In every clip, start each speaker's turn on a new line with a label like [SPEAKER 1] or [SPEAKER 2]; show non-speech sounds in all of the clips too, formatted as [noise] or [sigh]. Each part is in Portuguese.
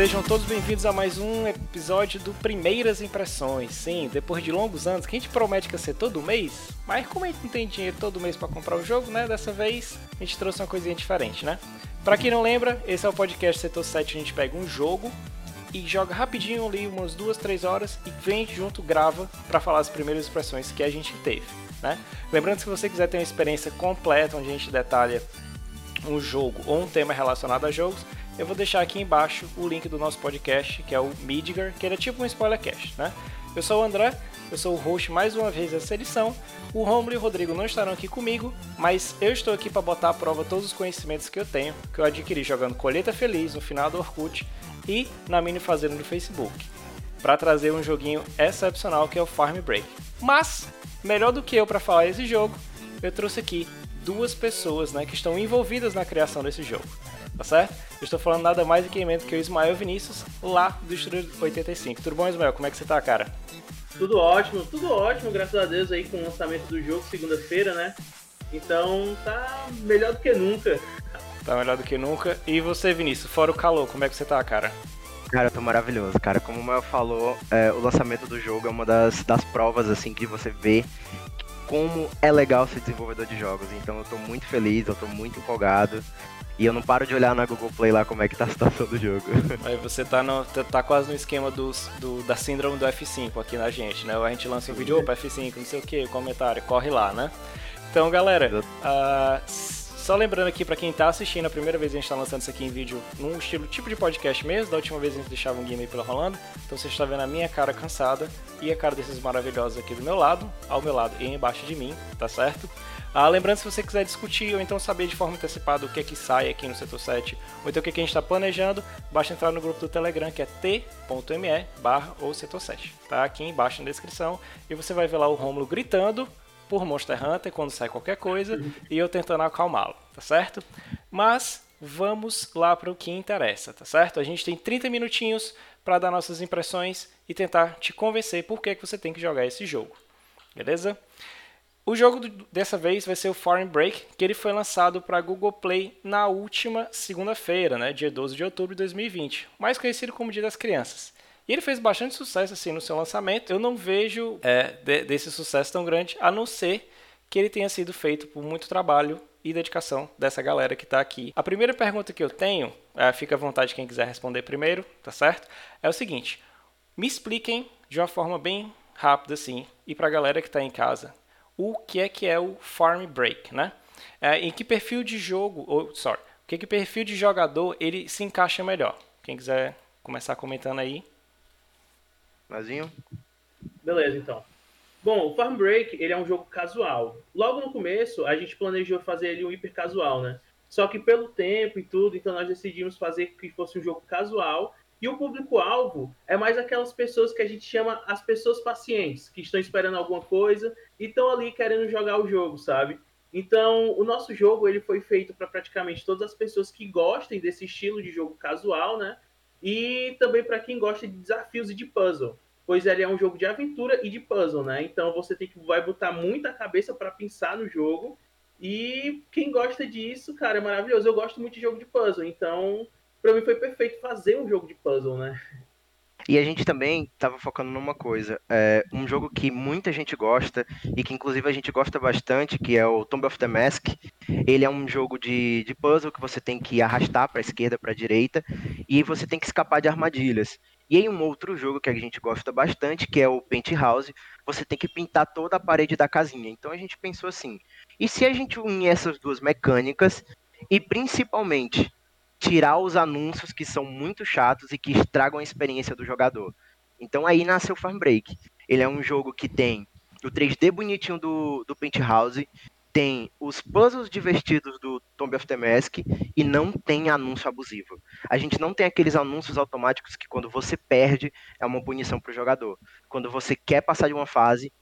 [SPEAKER 1] Sejam todos bem-vindos a mais um episódio do Primeiras Impressões. Sim, depois de longos anos, que a gente promete que ia ser todo mês, mas como a gente não tem dinheiro todo mês para comprar o jogo, né? Dessa vez a gente trouxe uma coisinha diferente, né? Para quem não lembra, esse é o podcast Setor 7, a gente pega um jogo e joga rapidinho ali umas duas, três horas e vem junto, grava para falar as primeiras impressões que a gente teve, né? Lembrando que se você quiser ter uma experiência completa onde a gente detalha um jogo ou um tema relacionado a jogos, eu vou deixar aqui embaixo o link do nosso podcast, que é o Midgar, que ele é tipo um spoilercast, né? Eu sou o André, eu sou o host mais uma vez dessa edição. O Romulo e o Rodrigo não estarão aqui comigo, mas eu estou aqui para botar à prova todos os conhecimentos que eu tenho, que eu adquiri jogando Colheita Feliz no final do Orkut e na Mini Fazenda no Facebook, para trazer um joguinho excepcional que é o Farm Break. Mas, melhor do que eu para falar esse jogo, eu trouxe aqui duas pessoas né, que estão envolvidas na criação desse jogo tá certo? Eu estou falando nada mais do que menos que o Ismael Vinícius, lá do Estúdio 85. Tudo bom, Ismael? Como é que você tá, cara?
[SPEAKER 2] Tudo ótimo, tudo ótimo, graças a Deus aí com o lançamento do jogo segunda-feira, né? Então tá melhor do que nunca.
[SPEAKER 1] Tá melhor do que nunca. E você, Vinícius, fora o calor, como é que você tá, cara?
[SPEAKER 3] Cara, eu tô maravilhoso, cara. Como o Mael falou, é, o lançamento do jogo é uma das, das provas, assim, que você vê como é legal ser desenvolvedor de jogos. Então eu tô muito feliz, eu tô muito empolgado. E eu não paro de olhar na Google Play lá como é que tá a situação do jogo. [laughs]
[SPEAKER 1] Aí você tá, no, tá, tá quase no esquema do, da síndrome do F5 aqui na gente, né? A gente lança um vídeo, opa, F5, não sei o que, comentário, corre lá, né? Então, galera, uh, só lembrando aqui para quem tá assistindo, a primeira vez a gente tá lançando isso aqui em vídeo num estilo tipo de podcast mesmo, da última vez a gente deixava um game pela rolando, então você está vendo a minha cara cansada e a cara desses maravilhosos aqui do meu lado, ao meu lado e embaixo de mim, tá certo? Ah, lembrando, se você quiser discutir ou então saber de forma antecipada o que é que sai aqui no setor 7, ou então o que, é que a gente está planejando, basta entrar no grupo do Telegram que é t.me barra ou setor 7. Tá aqui embaixo na descrição e você vai ver lá o Romulo gritando por Monster Hunter quando sai qualquer coisa e eu tentando acalmá-lo, tá certo? Mas vamos lá para o que interessa, tá certo? A gente tem 30 minutinhos para dar nossas impressões e tentar te convencer por que, que você tem que jogar esse jogo. Beleza? O jogo dessa vez vai ser o Foreign Break, que ele foi lançado para Google Play na última segunda-feira, né, dia 12 de outubro de 2020, mais conhecido como Dia das Crianças. E ele fez bastante sucesso assim no seu lançamento. Eu não vejo é, de, desse sucesso tão grande, a não ser que ele tenha sido feito por muito trabalho e dedicação dessa galera que está aqui. A primeira pergunta que eu tenho, é, fica à vontade quem quiser responder primeiro, tá certo? É o seguinte: me expliquem de uma forma bem rápida assim, e para a galera que está em casa, o que é que é o Farm Break, né? É, em que perfil de jogo, ou, sorry, o que, que perfil de jogador ele se encaixa melhor? Quem quiser começar comentando aí.
[SPEAKER 3] Mazinho?
[SPEAKER 2] Beleza, então. Bom, o Farm Break ele é um jogo casual. Logo no começo, a gente planejou fazer ele um hiper casual, né? Só que pelo tempo e tudo, então nós decidimos fazer que fosse um jogo casual e o público-alvo é mais aquelas pessoas que a gente chama as pessoas pacientes, que estão esperando alguma coisa e estão ali querendo jogar o jogo, sabe? Então, o nosso jogo ele foi feito para praticamente todas as pessoas que gostem desse estilo de jogo casual, né? E também para quem gosta de desafios e de puzzle, pois ele é um jogo de aventura e de puzzle, né? Então você tem que vai botar muita cabeça para pensar no jogo. E quem gosta disso, cara, é maravilhoso. Eu gosto muito de jogo de puzzle, então para mim foi perfeito fazer um jogo de puzzle, né?
[SPEAKER 3] E a gente também estava focando numa coisa, é, um jogo que muita gente gosta e que inclusive a gente gosta bastante, que é o Tomb of the Mask. Ele é um jogo de, de puzzle que você tem que arrastar para a esquerda, para a direita e você tem que escapar de armadilhas. E em um outro jogo que a gente gosta bastante, que é o Paint House, você tem que pintar toda a parede da casinha. Então a gente pensou assim: e se a gente unir essas duas mecânicas e principalmente tirar os anúncios que são muito chatos e que estragam a experiência do jogador. Então aí nasceu Farm Break. Ele é um jogo que tem o 3D bonitinho do, do Penthouse, tem os puzzles divertidos do Tomb of the Mask e não tem anúncio abusivo. A gente não tem aqueles anúncios automáticos que quando você perde é uma punição para o jogador. Quando você quer passar de uma fase,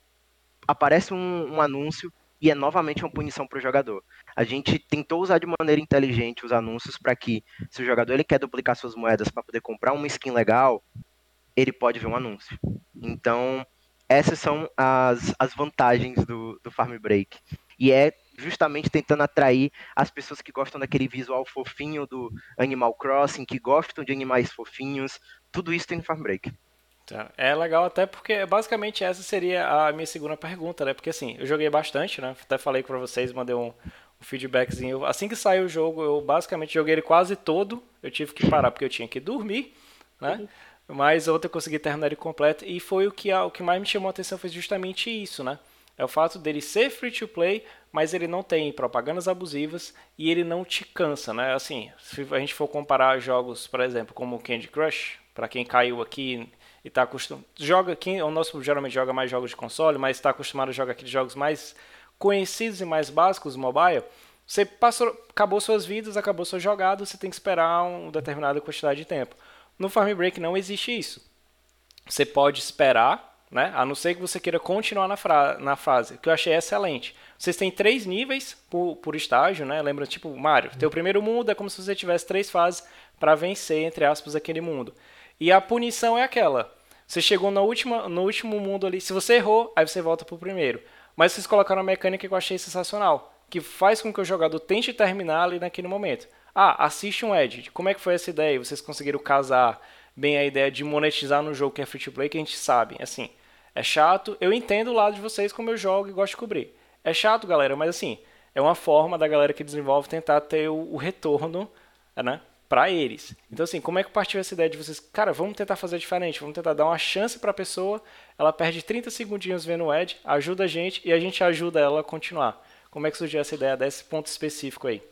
[SPEAKER 3] aparece um, um anúncio e é novamente uma punição para o jogador. A gente tentou usar de maneira inteligente os anúncios para que, se o jogador ele quer duplicar suas moedas para poder comprar uma skin legal, ele pode ver um anúncio. Então, essas são as, as vantagens do, do Farm Break. E é justamente tentando atrair as pessoas que gostam daquele visual fofinho do Animal Crossing, que gostam de animais fofinhos. Tudo isso tem no Farm Break.
[SPEAKER 1] Tá. É legal até porque basicamente essa seria a minha segunda pergunta, né? Porque assim, eu joguei bastante, né? Até falei para vocês, mandei um, um feedbackzinho. Assim que saiu o jogo, eu basicamente joguei ele quase todo. Eu tive que parar porque eu tinha que dormir, né? Uhum. Mas ontem eu consegui terminar ele completo e foi o que, o que mais me chamou a atenção foi justamente isso, né? É o fato dele ser free to play, mas ele não tem propagandas abusivas e ele não te cansa, né? Assim, se a gente for comparar jogos, por exemplo, como Candy Crush, para quem caiu aqui e está acostumado, joga quem o nosso geralmente joga mais jogos de console, mas está acostumado a jogar aqueles jogos mais conhecidos e mais básicos mobile, você passou, acabou suas vidas, acabou sua jogada, você tem que esperar uma determinada quantidade de tempo. No Farm Break não existe isso. Você pode esperar, né? A não ser que você queira continuar na, na fase, que eu achei excelente. Vocês têm três níveis por, por estágio, né? Lembra, tipo, Mario, teu primeiro mundo é como se você tivesse três fases para vencer, entre aspas, aquele mundo. E a punição é aquela. Você chegou no, última, no último mundo ali, se você errou, aí você volta pro primeiro. Mas vocês colocaram uma mecânica que eu achei sensacional, que faz com que o jogador tente terminar ali naquele momento. Ah, assiste um edit. Como é que foi essa ideia? Vocês conseguiram casar bem a ideia de monetizar no jogo que é free to play, que a gente sabe. Assim, é chato. Eu entendo o lado de vocês como eu jogo e gosto de cobrir. É chato, galera, mas assim, é uma forma da galera que desenvolve tentar ter o, o retorno, né? Para eles. Então, assim, como é que partiu essa ideia de vocês? Cara, vamos tentar fazer diferente, vamos tentar dar uma chance para a pessoa. Ela perde 30 segundinhos vendo o Ed, ajuda a gente e a gente ajuda ela a continuar. Como é que surgiu essa ideia desse ponto específico aí?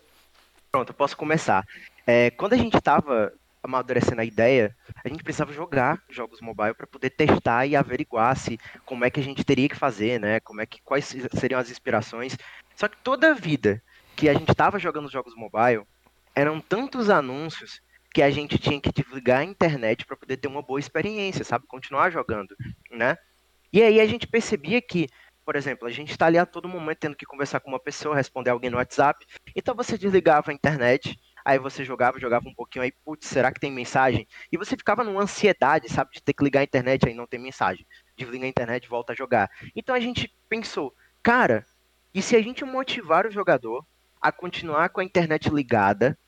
[SPEAKER 3] Pronto, eu posso começar. É, quando a gente estava amadurecendo a ideia, a gente precisava jogar jogos mobile para poder testar e averiguar se como é que a gente teria que fazer, né? Como é que quais seriam as inspirações. Só que toda a vida que a gente estava jogando jogos mobile, eram tantos anúncios que a gente tinha que desligar a internet para poder ter uma boa experiência, sabe? Continuar jogando, né? E aí a gente percebia que por exemplo, a gente está ali a todo momento tendo que conversar com uma pessoa, responder alguém no WhatsApp. Então você desligava a internet, aí você jogava, jogava um pouquinho, aí, putz, será que tem mensagem? E você ficava numa ansiedade, sabe, de ter que ligar a internet, aí não tem mensagem. Desliga a internet, volta a jogar. Então a gente pensou, cara, e se a gente motivar o jogador a continuar com a internet ligada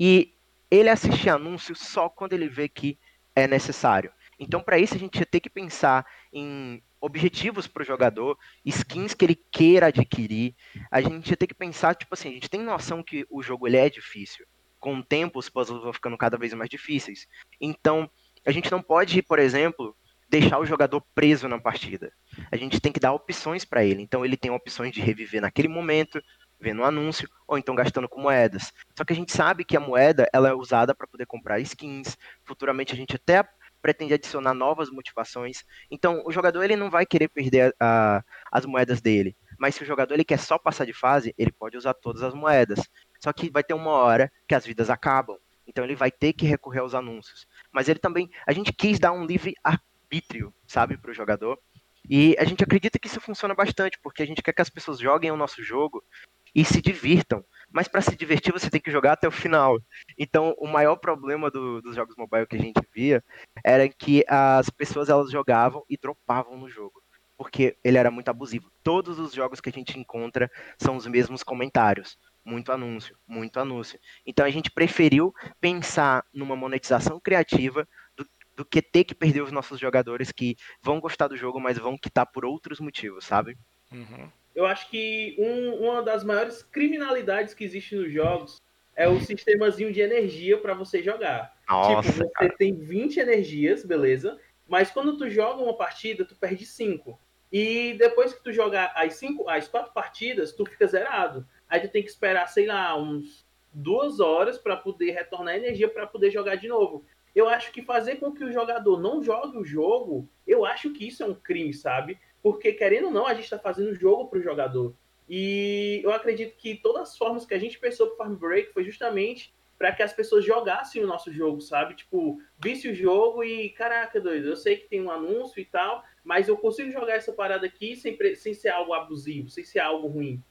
[SPEAKER 3] e ele assistir anúncios só quando ele vê que é necessário? Então, para isso, a gente ter que pensar em objetivos para o jogador, skins que ele queira adquirir. A gente tem que pensar, tipo assim, a gente tem noção que o jogo ele é difícil. Com o tempo, os puzzles vão ficando cada vez mais difíceis. Então, a gente não pode, por exemplo, deixar o jogador preso na partida. A gente tem que dar opções para ele. Então, ele tem opções de reviver naquele momento, vendo um anúncio, ou então gastando com moedas. Só que a gente sabe que a moeda ela é usada para poder comprar skins. Futuramente a gente até pretende adicionar novas motivações. Então, o jogador ele não vai querer perder a, as moedas dele. Mas se o jogador ele quer só passar de fase, ele pode usar todas as moedas. Só que vai ter uma hora que as vidas acabam. Então ele vai ter que recorrer aos anúncios. Mas ele também. A gente quis dar um livre arbítrio, sabe, para o jogador. E a gente acredita que isso funciona bastante, porque a gente quer que as pessoas joguem o nosso jogo e se divirtam mas para se divertir você tem que jogar até o final. Então, o maior problema do, dos jogos mobile que a gente via era que as pessoas elas jogavam e dropavam no jogo, porque ele era muito abusivo. Todos os jogos que a gente encontra são os mesmos comentários. Muito anúncio, muito anúncio. Então a gente preferiu pensar numa monetização criativa do, do que ter que perder os nossos jogadores que vão gostar do jogo, mas vão quitar por outros motivos, sabe?
[SPEAKER 2] Uhum eu acho que um, uma das maiores criminalidades que existe nos jogos é o sistemazinho de energia para você jogar.
[SPEAKER 3] Nossa,
[SPEAKER 2] tipo, você cara. tem 20 energias, beleza? Mas quando tu joga uma partida, tu perde 5. E depois que tu jogar as cinco, as quatro partidas, tu fica zerado. Aí tu tem que esperar, sei lá, uns duas horas para poder retornar energia para poder jogar de novo. Eu acho que fazer com que o jogador não jogue o jogo, eu acho que isso é um crime, sabe? Porque querendo ou não, a gente está fazendo jogo para o jogador. E eu acredito que todas as formas que a gente pensou para Farm Break foi justamente para que as pessoas jogassem o nosso jogo, sabe? Tipo, visse o jogo e, caraca, doido, eu sei que tem um anúncio e tal, mas eu consigo jogar essa parada aqui sem, sem ser algo abusivo, sem ser algo ruim.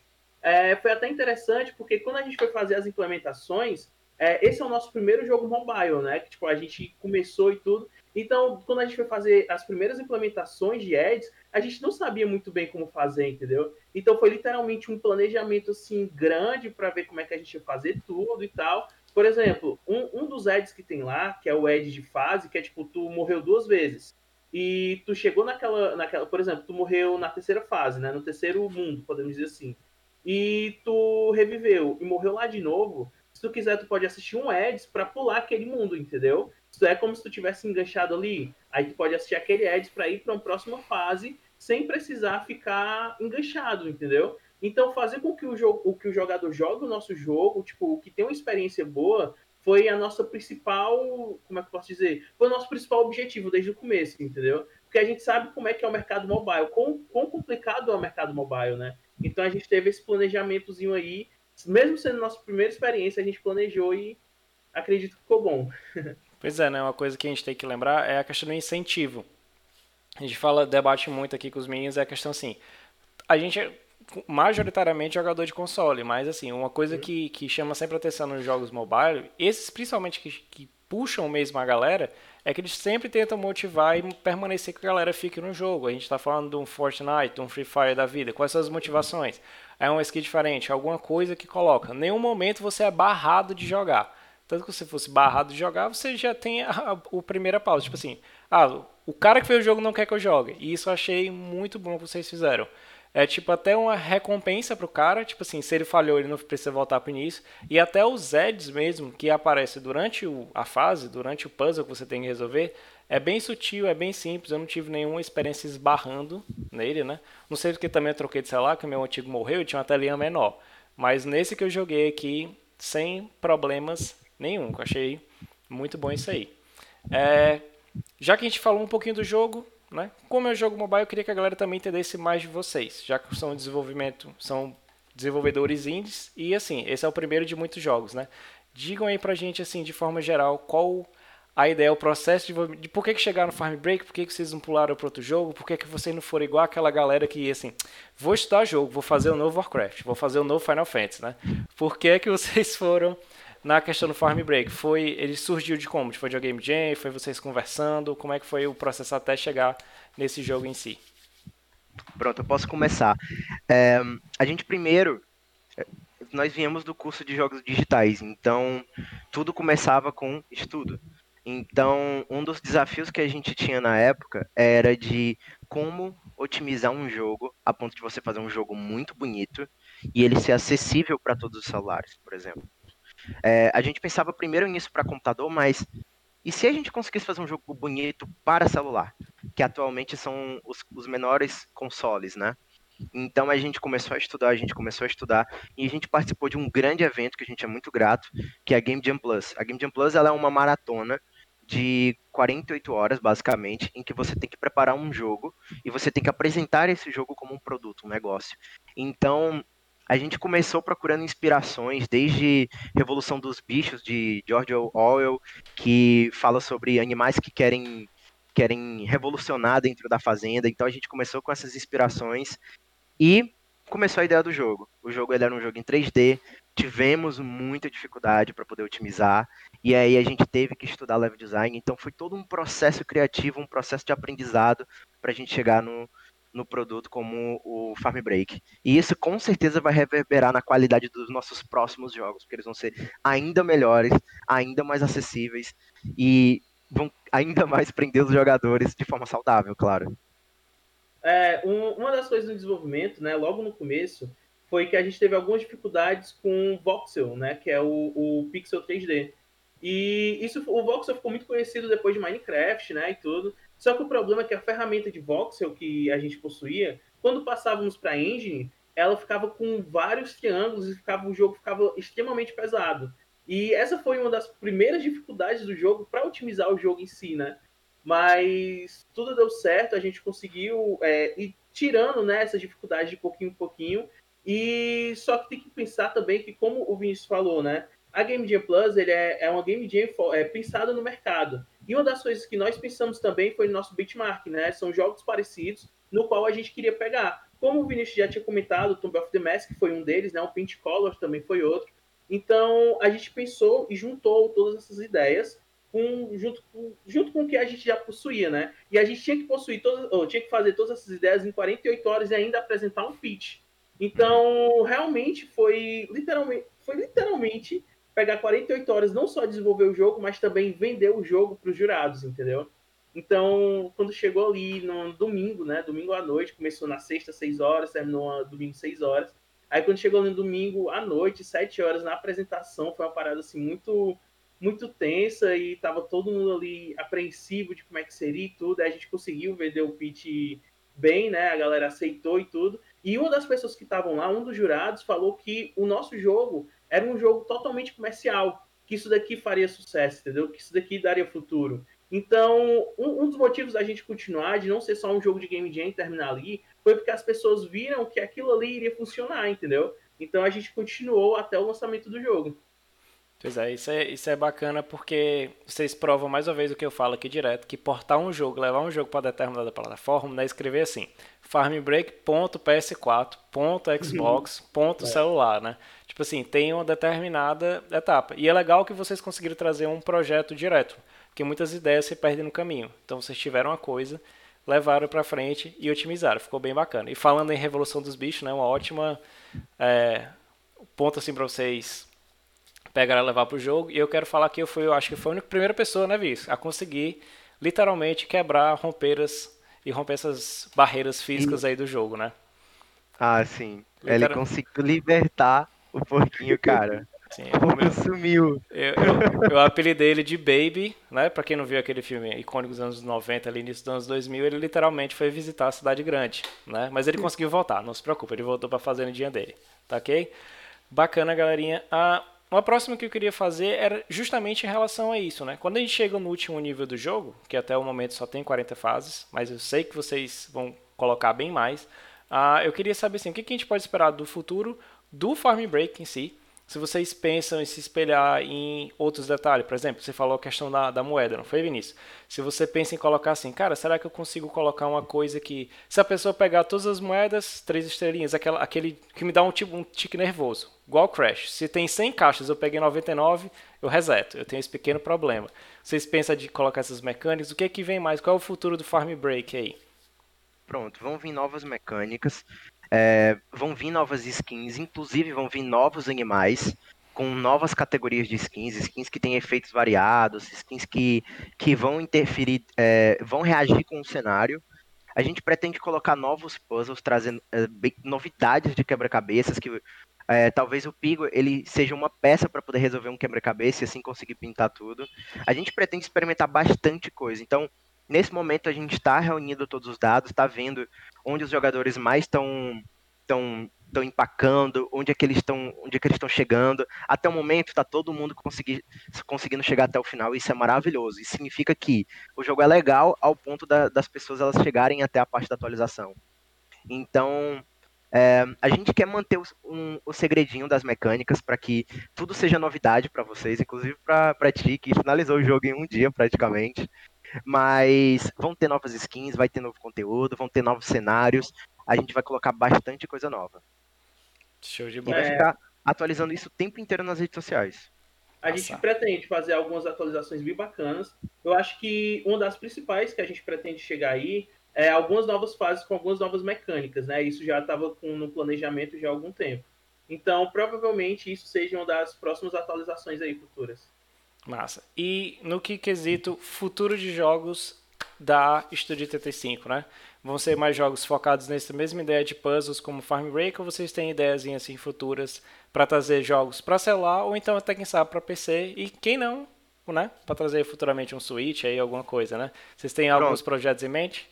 [SPEAKER 2] É, foi até interessante, porque quando a gente foi fazer as implementações, é, esse é o nosso primeiro jogo mobile, né? Que tipo, a gente começou e tudo. Então, quando a gente foi fazer as primeiras implementações de ads, a gente não sabia muito bem como fazer, entendeu? Então foi literalmente um planejamento assim grande para ver como é que a gente ia fazer tudo e tal. Por exemplo, um, um dos ads que tem lá, que é o ad de fase, que é tipo, tu morreu duas vezes. E tu chegou naquela, naquela, por exemplo, tu morreu na terceira fase, né? No terceiro mundo, podemos dizer assim. E tu reviveu e morreu lá de novo. Se tu quiser, tu pode assistir um ads para pular aquele mundo, entendeu? É como se tu tivesse enganchado ali. Aí tu pode assistir aquele ads para ir para uma próxima fase sem precisar ficar enganchado, entendeu? Então, fazer com que o, jogo, o que o jogador jogue o nosso jogo, tipo, o que tem uma experiência boa, foi a nossa principal, como é que posso dizer? Foi o nosso principal objetivo desde o começo, entendeu? Porque a gente sabe como é que é o mercado mobile, quão, quão complicado é o mercado mobile, né? Então a gente teve esse planejamentozinho aí, mesmo sendo nossa primeira experiência, a gente planejou e acredito que ficou bom. [laughs]
[SPEAKER 1] Pois é, né? Uma coisa que a gente tem que lembrar é a questão do incentivo. A gente fala, debate muito aqui com os meninos, é a questão assim, a gente é majoritariamente jogador de console, mas assim, uma coisa que, que chama sempre atenção nos jogos mobile, esses principalmente que, que puxam mesmo a galera, é que eles sempre tentam motivar e permanecer que a galera fique no jogo. A gente está falando de um Fortnite, de um Free Fire da vida. Quais são as motivações? É uma skin diferente, alguma coisa que coloca. Nenhum momento você é barrado de jogar. Tanto que se fosse barrado de jogar, você já tem a, a, a primeira pausa. Tipo assim, ah, o cara que fez o jogo não quer que eu jogue. E isso eu achei muito bom que vocês fizeram é tipo até uma recompensa pro cara, tipo assim, se ele falhou, ele não precisa voltar pro início. E até os Eds mesmo, que aparece durante o, a fase, durante o puzzle que você tem que resolver, é bem sutil, é bem simples, eu não tive nenhuma experiência esbarrando nele, né? Não sei porque também eu troquei de celular, que o meu antigo morreu e tinha uma telinha menor. Mas nesse que eu joguei aqui, sem problemas nenhum, eu achei muito bom isso aí. É, já que a gente falou um pouquinho do jogo, né? Como é um jogo mobile, eu queria que a galera também entendesse mais de vocês, já que são desenvolvimento, são desenvolvedores indies e assim, esse é o primeiro de muitos jogos, né? Digam aí pra gente assim, de forma geral, qual a ideia, o processo de, de por que, que chegaram no Farm Break, por que, que vocês não pularam para outro jogo, por que, que vocês não foram igual aquela galera que assim, vou estudar jogo, vou fazer o um novo Warcraft, vou fazer o um novo Final Fantasy, né? Por que que vocês foram na questão do Farm Break? Foi, ele surgiu de como? Foi de Game Jam? Foi vocês conversando? Como é que foi o processo até chegar nesse jogo em si?
[SPEAKER 3] Pronto, eu posso começar. É, a gente primeiro, nós viemos do curso de jogos digitais, então tudo começava com estudo. Então, um dos desafios que a gente tinha na época era de como otimizar um jogo a ponto de você fazer um jogo muito bonito e ele ser acessível para todos os celulares, por exemplo. É, a gente pensava primeiro nisso para computador, mas e se a gente conseguisse fazer um jogo bonito para celular, que atualmente são os, os menores consoles, né? Então a gente começou a estudar, a gente começou a estudar e a gente participou de um grande evento que a gente é muito grato, que é a Game Jam Plus. A Game Jam Plus ela é uma maratona de 48 horas, basicamente, em que você tem que preparar um jogo e você tem que apresentar esse jogo como um produto, um negócio. Então, a gente começou procurando inspirações desde Revolução dos Bichos de George Orwell, que fala sobre animais que querem querem revolucionar dentro da fazenda. Então a gente começou com essas inspirações e começou a ideia do jogo. O jogo era um jogo em 3D, tivemos muita dificuldade para poder otimizar e aí a gente teve que estudar level design. Então foi todo um processo criativo, um processo de aprendizado para a gente chegar no, no produto como o Farm Break. E isso com certeza vai reverberar na qualidade dos nossos próximos jogos, porque eles vão ser ainda melhores, ainda mais acessíveis e vão ainda [laughs] mais prender os jogadores de forma saudável, claro.
[SPEAKER 2] É, um, uma das coisas no desenvolvimento, né, logo no começo, foi que a gente teve algumas dificuldades com o Voxel, né, que é o, o Pixel 3D. E isso, o Voxel ficou muito conhecido depois de Minecraft, né, e tudo. Só que o problema é que a ferramenta de voxel que a gente possuía, quando passávamos para engine, ela ficava com vários triângulos e ficava, o jogo ficava extremamente pesado. E essa foi uma das primeiras dificuldades do jogo para otimizar o jogo em si, né? Mas tudo deu certo, a gente conseguiu é, ir tirando né, essas dificuldades de pouquinho em pouquinho. E só que tem que pensar também que, como o Vinícius falou, né? A Game Jam Plus ele é, é uma Game Jam é, pensada no mercado. E uma das coisas que nós pensamos também foi no nosso benchmark, né? São jogos parecidos no qual a gente queria pegar. Como o Vinícius já tinha comentado, Tomb of the Mask foi um deles, né? O Paint Color também foi outro. Então a gente pensou e juntou todas essas ideias com, junto, com, junto com o que a gente já possuía, né? E a gente tinha que possuir todas, ou tinha que fazer todas essas ideias em 48 horas e ainda apresentar um pitch. Então, realmente foi literalmente, foi literalmente pegar 48 horas não só desenvolver o jogo, mas também vender o jogo para os jurados, entendeu? Então, quando chegou ali no domingo, né? Domingo à noite, começou na sexta, 6 horas, terminou no domingo, 6 horas. Aí quando chegou no domingo à noite, 7 horas, na apresentação, foi uma parada assim muito muito tensa e tava todo mundo ali apreensivo de como é que seria e tudo. Aí a gente conseguiu vender o pitch bem, né? A galera aceitou e tudo. E uma das pessoas que estavam lá, um dos jurados, falou que o nosso jogo era um jogo totalmente comercial, que isso daqui faria sucesso, entendeu? Que isso daqui daria futuro. Então, um, um dos motivos da gente continuar, de não ser só um jogo de game jam e terminar ali, foi porque as pessoas viram que aquilo ali iria funcionar, entendeu? Então a gente continuou até o lançamento do jogo.
[SPEAKER 1] Pois é, isso é, isso é bacana porque vocês provam mais uma vez o que eu falo aqui direto, que portar um jogo, levar um jogo para determinada plataforma, não é escrever assim, farmbreak.ps4.xbox, ponto é. celular, né? Tipo assim, tem uma determinada etapa. E é legal que vocês conseguiram trazer um projeto direto, porque muitas ideias se perdem no caminho. Então vocês tiveram uma coisa, levaram para frente e otimizaram, ficou bem bacana. E falando em Revolução dos Bichos, né, uma ótima é, ponto assim para vocês pegar e levar pro jogo. E eu quero falar que eu fui, eu acho que foi a única primeira pessoa, né, Viz, a conseguir literalmente quebrar, romper as, e romper essas barreiras físicas aí do jogo, né?
[SPEAKER 3] Ah, sim. Literal... Ele conseguiu libertar o porquinho, cara. Sim, o meu... sumiu.
[SPEAKER 1] Eu, eu, eu apelidei ele de Baby, né? Pra quem não viu aquele filme icônico dos anos 90, ali início dos anos 2000, ele literalmente foi visitar a cidade grande, né? Mas ele conseguiu voltar, não se preocupe, ele voltou pra fazendinha dele, tá ok? Bacana, galerinha. Ah, uma próxima que eu queria fazer era justamente em relação a isso, né? Quando a gente chega no último nível do jogo, que até o momento só tem 40 fases, mas eu sei que vocês vão colocar bem mais, uh, eu queria saber assim, o que, que a gente pode esperar do futuro do Farm Break em si, se vocês pensam em se espelhar em outros detalhes, por exemplo, você falou a questão da, da moeda, não foi, Vinícius? Se você pensa em colocar assim, cara, será que eu consigo colocar uma coisa que, se a pessoa pegar todas as moedas, três estrelinhas, aquela, aquele que me dá um, tipo, um tique nervoso, igual Crash. Se tem 100 caixas, eu peguei 99, eu reseto. Eu tenho esse pequeno problema. Vocês pensam de colocar essas mecânicas? O que é que vem mais? Qual é o futuro do Farm Break aí?
[SPEAKER 3] Pronto, vão vir novas mecânicas. É, vão vir novas skins, inclusive vão vir novos animais com novas categorias de skins, skins que têm efeitos variados, skins que, que vão interferir, é, vão reagir com o cenário. A gente pretende colocar novos puzzles, trazendo é, novidades de quebra-cabeças, que é, talvez o Pigo ele seja uma peça para poder resolver um quebra-cabeça e assim conseguir pintar tudo. A gente pretende experimentar bastante coisa. Então, nesse momento a gente está reunindo todos os dados, está vendo onde os jogadores mais estão estão estão empacando, onde é que eles estão, onde é que eles estão chegando. Até o momento está todo mundo consegui, conseguindo chegar até o final, isso é maravilhoso. Isso significa que o jogo é legal ao ponto da, das pessoas elas chegarem até a parte da atualização. Então, é, a gente quer manter o, um, o segredinho das mecânicas para que tudo seja novidade para vocês, inclusive para ti, que finalizou o jogo em um dia praticamente. Mas vão ter novas skins, vai ter novo conteúdo, vão ter novos cenários. A gente vai colocar bastante coisa nova.
[SPEAKER 1] Show de bola.
[SPEAKER 3] E vai ficar atualizando isso o tempo inteiro nas redes sociais.
[SPEAKER 2] A gente pretende fazer algumas atualizações bem bacanas. Eu acho que uma das principais que a gente pretende chegar aí é algumas novas fases com algumas novas mecânicas, né? Isso já estava no planejamento já há algum tempo. Então, provavelmente isso seja uma das próximas atualizações aí futuras.
[SPEAKER 1] Massa. E no que quesito futuro de jogos da Studio 35, né? Vão ser mais jogos focados nessa mesma ideia de puzzles como Farm Break ou vocês têm ideias assim futuras para trazer jogos para celular ou então até quem sabe para PC e quem não, né? Para trazer futuramente um Switch aí alguma coisa, né? Vocês têm Pronto. alguns projetos em mente?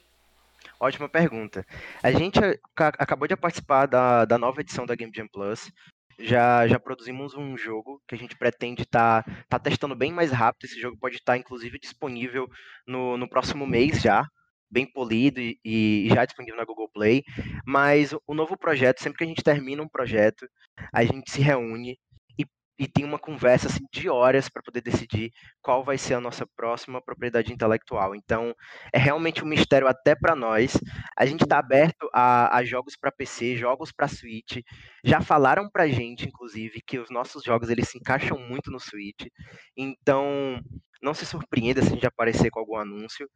[SPEAKER 3] Ótima pergunta. A gente acabou de participar da, da nova edição da Game Jam Plus já, já produzimos um jogo que a gente pretende estar tá, tá testando bem mais rápido. Esse jogo pode estar, tá, inclusive, disponível no, no próximo mês já, bem polido e, e, já disponível na Google Play. Mas o novo projeto, sempre que a gente termina um projeto, a gente se reúne e tem uma conversa assim, de horas para poder decidir qual vai ser a nossa próxima propriedade intelectual. Então, é realmente um mistério até para nós. A gente está aberto a, a jogos para PC, jogos para Switch. Já falaram para gente, inclusive, que os nossos jogos eles se encaixam muito no Switch. Então, não se surpreenda se a gente aparecer com algum anúncio,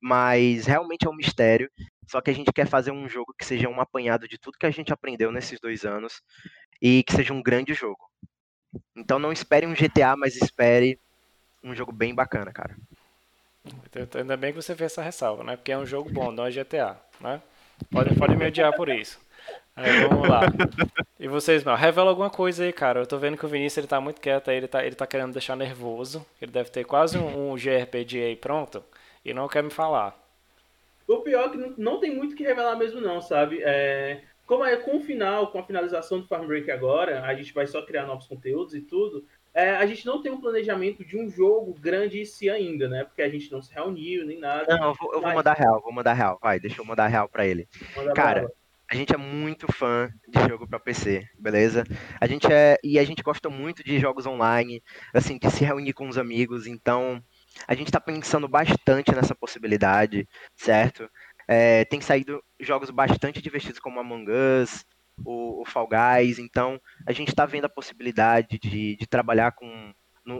[SPEAKER 3] mas realmente é um mistério. Só que a gente quer fazer um jogo que seja um apanhado de tudo que a gente aprendeu nesses dois anos e que seja um grande jogo. Então não espere um GTA, mas espere um jogo bem bacana, cara.
[SPEAKER 1] Então, ainda bem que você fez essa ressalva, né? Porque é um jogo bom, não é GTA, né? Pode, pode me odiar por isso. Aí, vamos lá. E vocês, meu, revela alguma coisa aí, cara. Eu tô vendo que o Vinícius ele tá muito quieto aí, ele tá, ele tá querendo deixar nervoso. Ele deve ter quase um, um GRPG aí pronto e não quer me falar.
[SPEAKER 2] O pior é que não, não tem muito que revelar mesmo, não, sabe? É, como é com o final, com a finalização do Farm Break agora, a gente vai só criar novos conteúdos e tudo. É, a gente não tem um planejamento de um jogo grande esse ainda, né? Porque a gente não se reuniu nem nada.
[SPEAKER 3] Não, eu vou, eu vou mandar real, vou mandar real. Vai, deixa eu mandar real pra ele. Cara, a gente é muito fã de jogo para PC, beleza? A gente é e a gente gosta muito de jogos online, assim, de se reunir com os amigos, então a gente está pensando bastante nessa possibilidade, certo? É, tem saído jogos bastante divertidos como Among Us, o, o Fall Guys, então a gente está vendo a possibilidade de, de trabalhar com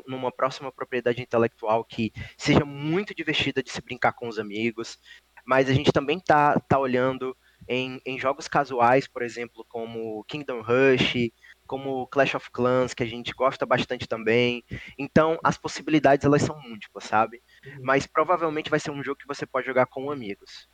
[SPEAKER 3] numa próxima propriedade intelectual que seja muito divertida de se brincar com os amigos, mas a gente também tá, tá olhando em, em jogos casuais, por exemplo, como Kingdom Rush, como Clash of Clans, que a gente gosta bastante também. Então, as possibilidades elas são múltiplas, sabe? Uhum. Mas provavelmente vai ser um jogo que você pode jogar com amigos.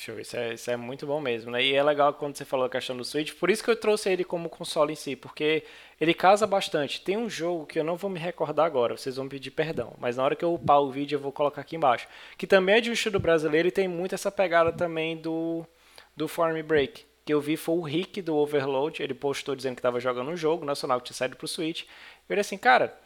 [SPEAKER 1] Show, isso é, isso é muito bom mesmo, né? E é legal quando você falou a questão do Switch, por isso que eu trouxe ele como console em si, porque ele casa bastante. Tem um jogo que eu não vou me recordar agora, vocês vão pedir perdão, mas na hora que eu upar o vídeo eu vou colocar aqui embaixo, que também é de um estilo brasileiro e tem muito essa pegada também do, do Farm Break, que eu vi foi o Rick do Overload, ele postou dizendo que estava jogando um jogo nacional que tinha saído pro Switch. Eu falei assim, cara,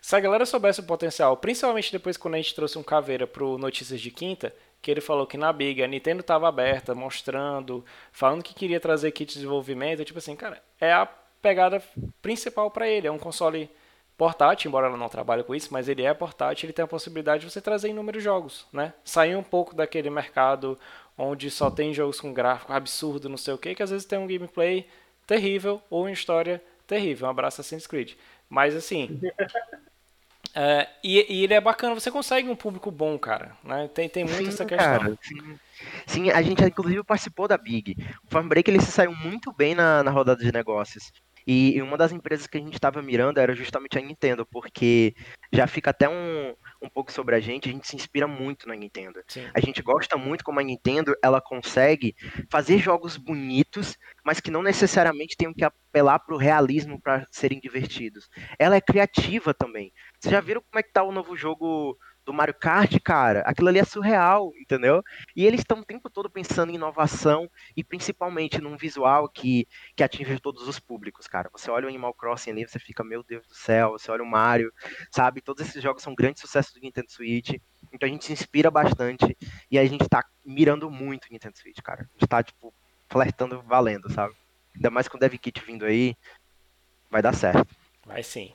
[SPEAKER 1] se a galera soubesse o potencial, principalmente depois quando a gente trouxe um caveira pro Notícias de Quinta, que ele falou que na Big a Nintendo estava aberta, mostrando, falando que queria trazer kit de desenvolvimento, tipo assim, cara, é a pegada principal para ele, é um console portátil, embora ela não trabalhe com isso, mas ele é portátil, ele tem a possibilidade de você trazer inúmeros jogos, né? Sair um pouco daquele mercado onde só tem jogos com gráfico absurdo, não sei o que, que às vezes tem um gameplay terrível ou uma história terrível. Um abraço Assassin's Creed. Mas assim, [laughs] É, e, e, ele é bacana, você consegue um público bom, cara. Né? Tem, tem muito sim, essa questão. Cara,
[SPEAKER 3] sim. sim. a gente inclusive participou da Big. O Farm Break ele se saiu muito bem na, na rodada de negócios. E, e uma das empresas que a gente estava mirando era justamente a Nintendo, porque já fica até um, um pouco sobre a gente, a gente se inspira muito na Nintendo. Sim. A gente gosta muito como a Nintendo ela consegue fazer jogos bonitos, mas que não necessariamente tenham que apelar para o realismo para serem divertidos. Ela é criativa também. Vocês já viram como é que tá o novo jogo do Mario Kart, cara, aquilo ali é surreal, entendeu? E eles estão o tempo todo pensando em inovação e principalmente num visual que, que atinge todos os públicos, cara. Você olha o Animal Crossing ali, você fica, meu Deus do céu, você olha o Mario, sabe? Todos esses jogos são grandes sucessos do Nintendo Switch. Então a gente se inspira bastante e a gente tá mirando muito o Nintendo Switch, cara. A gente tá, tipo, flertando valendo, sabe? Ainda mais com o Dev Kit vindo aí, vai dar certo.
[SPEAKER 1] Vai sim,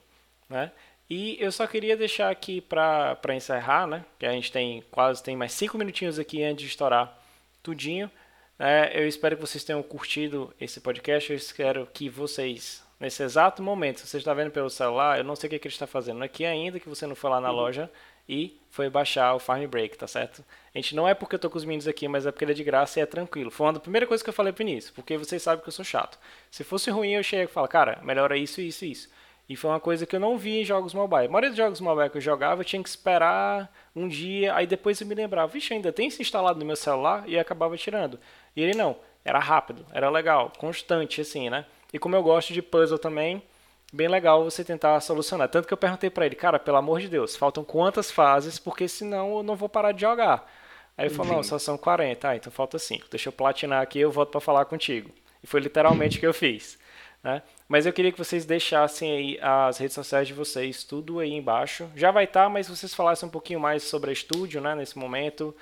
[SPEAKER 1] né? E eu só queria deixar aqui para encerrar, né? Que a gente tem quase tem mais cinco minutinhos aqui antes de estourar tudinho. É, eu espero que vocês tenham curtido esse podcast. Eu espero que vocês, nesse exato momento, se você está vendo pelo celular, eu não sei o que, que ele está fazendo aqui ainda, que você não foi lá na uhum. loja e foi baixar o Farm Break, tá certo? A gente não é porque eu tô com os meninos aqui, mas é porque ele é de graça e é tranquilo. Foi uma das primeiras coisas que eu falei pro início, porque vocês sabem que eu sou chato. Se fosse ruim, eu chego e falo, cara, melhora isso, isso e isso. E foi uma coisa que eu não vi em jogos mobile. A maioria dos jogos mobile que eu jogava, eu tinha que esperar um dia, aí depois eu me lembrava, vixe, ainda tem isso instalado no meu celular, e acabava tirando. E ele não, era rápido, era legal, constante, assim, né? E como eu gosto de puzzle também, bem legal você tentar solucionar. Tanto que eu perguntei para ele, cara, pelo amor de Deus, faltam quantas fases, porque senão eu não vou parar de jogar. Aí ele falou, não, só são 40, ah, então falta 5. Deixa eu platinar aqui e eu volto para falar contigo. E foi literalmente o que eu fiz. Né? Mas eu queria que vocês deixassem aí as redes sociais de vocês, tudo aí embaixo. Já vai estar, tá, mas vocês falassem um pouquinho mais sobre a estúdio, né, nesse momento.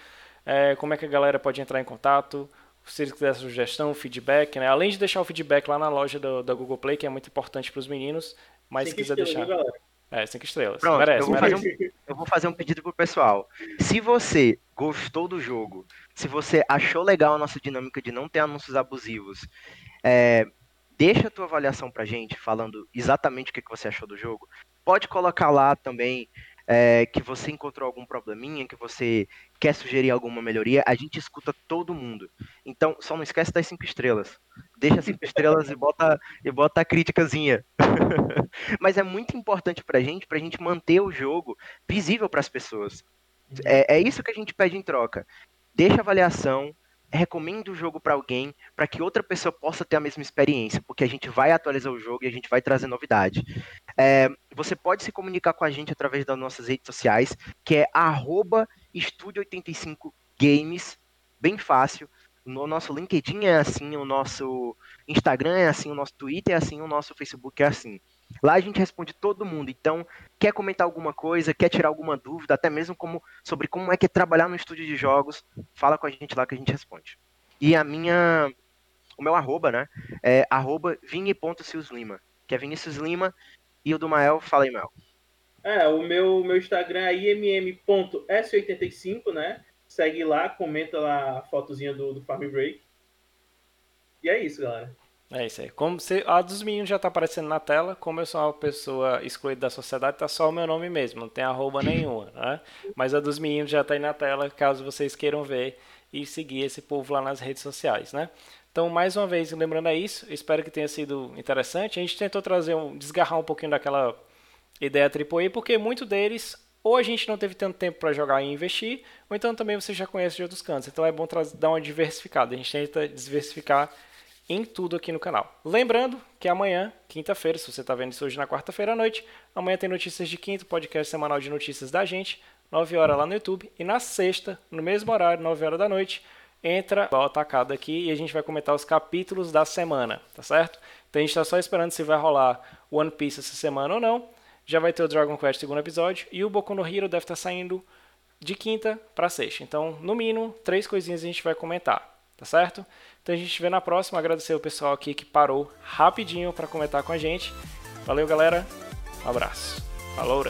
[SPEAKER 1] É, como é que a galera pode entrar em contato, se eles quiserem sugestão, feedback, né? Além de deixar o feedback lá na loja do, da Google Play, que é muito importante para os meninos, Mas se quiser deixar. É, cinco estrelas.
[SPEAKER 3] Pronto, merece, eu, vou merece. Um, eu vou fazer um pedido pro pessoal. Se você gostou do jogo, se você achou legal a nossa dinâmica de não ter anúncios abusivos, é, deixa a tua avaliação pra gente, falando exatamente o que, você achou do jogo. Pode colocar lá também é, que você encontrou algum probleminha, que você quer sugerir alguma melhoria. A gente escuta todo mundo. Então, só não esquece das cinco estrelas. Deixa cinco estrelas e bota, e bota a criticazinha. [laughs] Mas é muito importante pra gente, pra gente manter o jogo visível para as pessoas. É, é isso que a gente pede em troca. Deixa avaliação, recomende o jogo para alguém, para que outra pessoa possa ter a mesma experiência, porque a gente vai atualizar o jogo e a gente vai trazer novidade. É, você pode se comunicar com a gente através das nossas redes sociais, que é Estúdio85Games, bem fácil. No nosso LinkedIn é assim, o nosso Instagram é assim, o nosso Twitter é assim, o nosso Facebook é assim. Lá a gente responde todo mundo. Então, quer comentar alguma coisa, quer tirar alguma dúvida, até mesmo como, sobre como é que é trabalhar no estúdio de jogos, fala com a gente lá que a gente responde. E a minha. O meu arroba, né? É arroba vini.silslima, que é Vinícius Lima. E o do Mael, fala aí, Mael.
[SPEAKER 2] É, o meu, meu Instagram é imm.s85, né? Segue lá, comenta lá a fotozinha do, do Farm Break. E é isso, galera.
[SPEAKER 1] É isso aí. Como se, a dos meninos já tá aparecendo na tela, como eu sou uma pessoa excluída da sociedade, tá só o meu nome mesmo, não tem arroba nenhuma, né? Mas a dos meninos já tá aí na tela, caso vocês queiram ver e seguir esse povo lá nas redes sociais, né? Então, mais uma vez, lembrando é isso, espero que tenha sido interessante. A gente tentou trazer um, desgarrar um pouquinho daquela ideia AAA, porque muito deles, ou a gente não teve tanto tempo para jogar e investir, ou então também você já conhece de outros cantos. Então é bom dar uma diversificada. A gente tenta diversificar em tudo aqui no canal. Lembrando que amanhã, quinta-feira, se você está vendo isso hoje na quarta-feira à noite, amanhã tem notícias de quinto, podcast semanal de notícias da gente, 9 horas lá no YouTube, e na sexta, no mesmo horário, 9 horas da noite, entra o atacado aqui e a gente vai comentar os capítulos da semana, tá certo? Então a gente está só esperando se vai rolar One Piece essa semana ou não. Já vai ter o Dragon Quest segundo episódio e o Boku no Hero deve estar tá saindo de quinta para sexta. Então, no mínimo, três coisinhas a gente vai comentar, tá certo? Então a gente vê na próxima. Agradecer o pessoal aqui que parou rapidinho para comentar com a gente. Valeu, galera. Um abraço. Falou,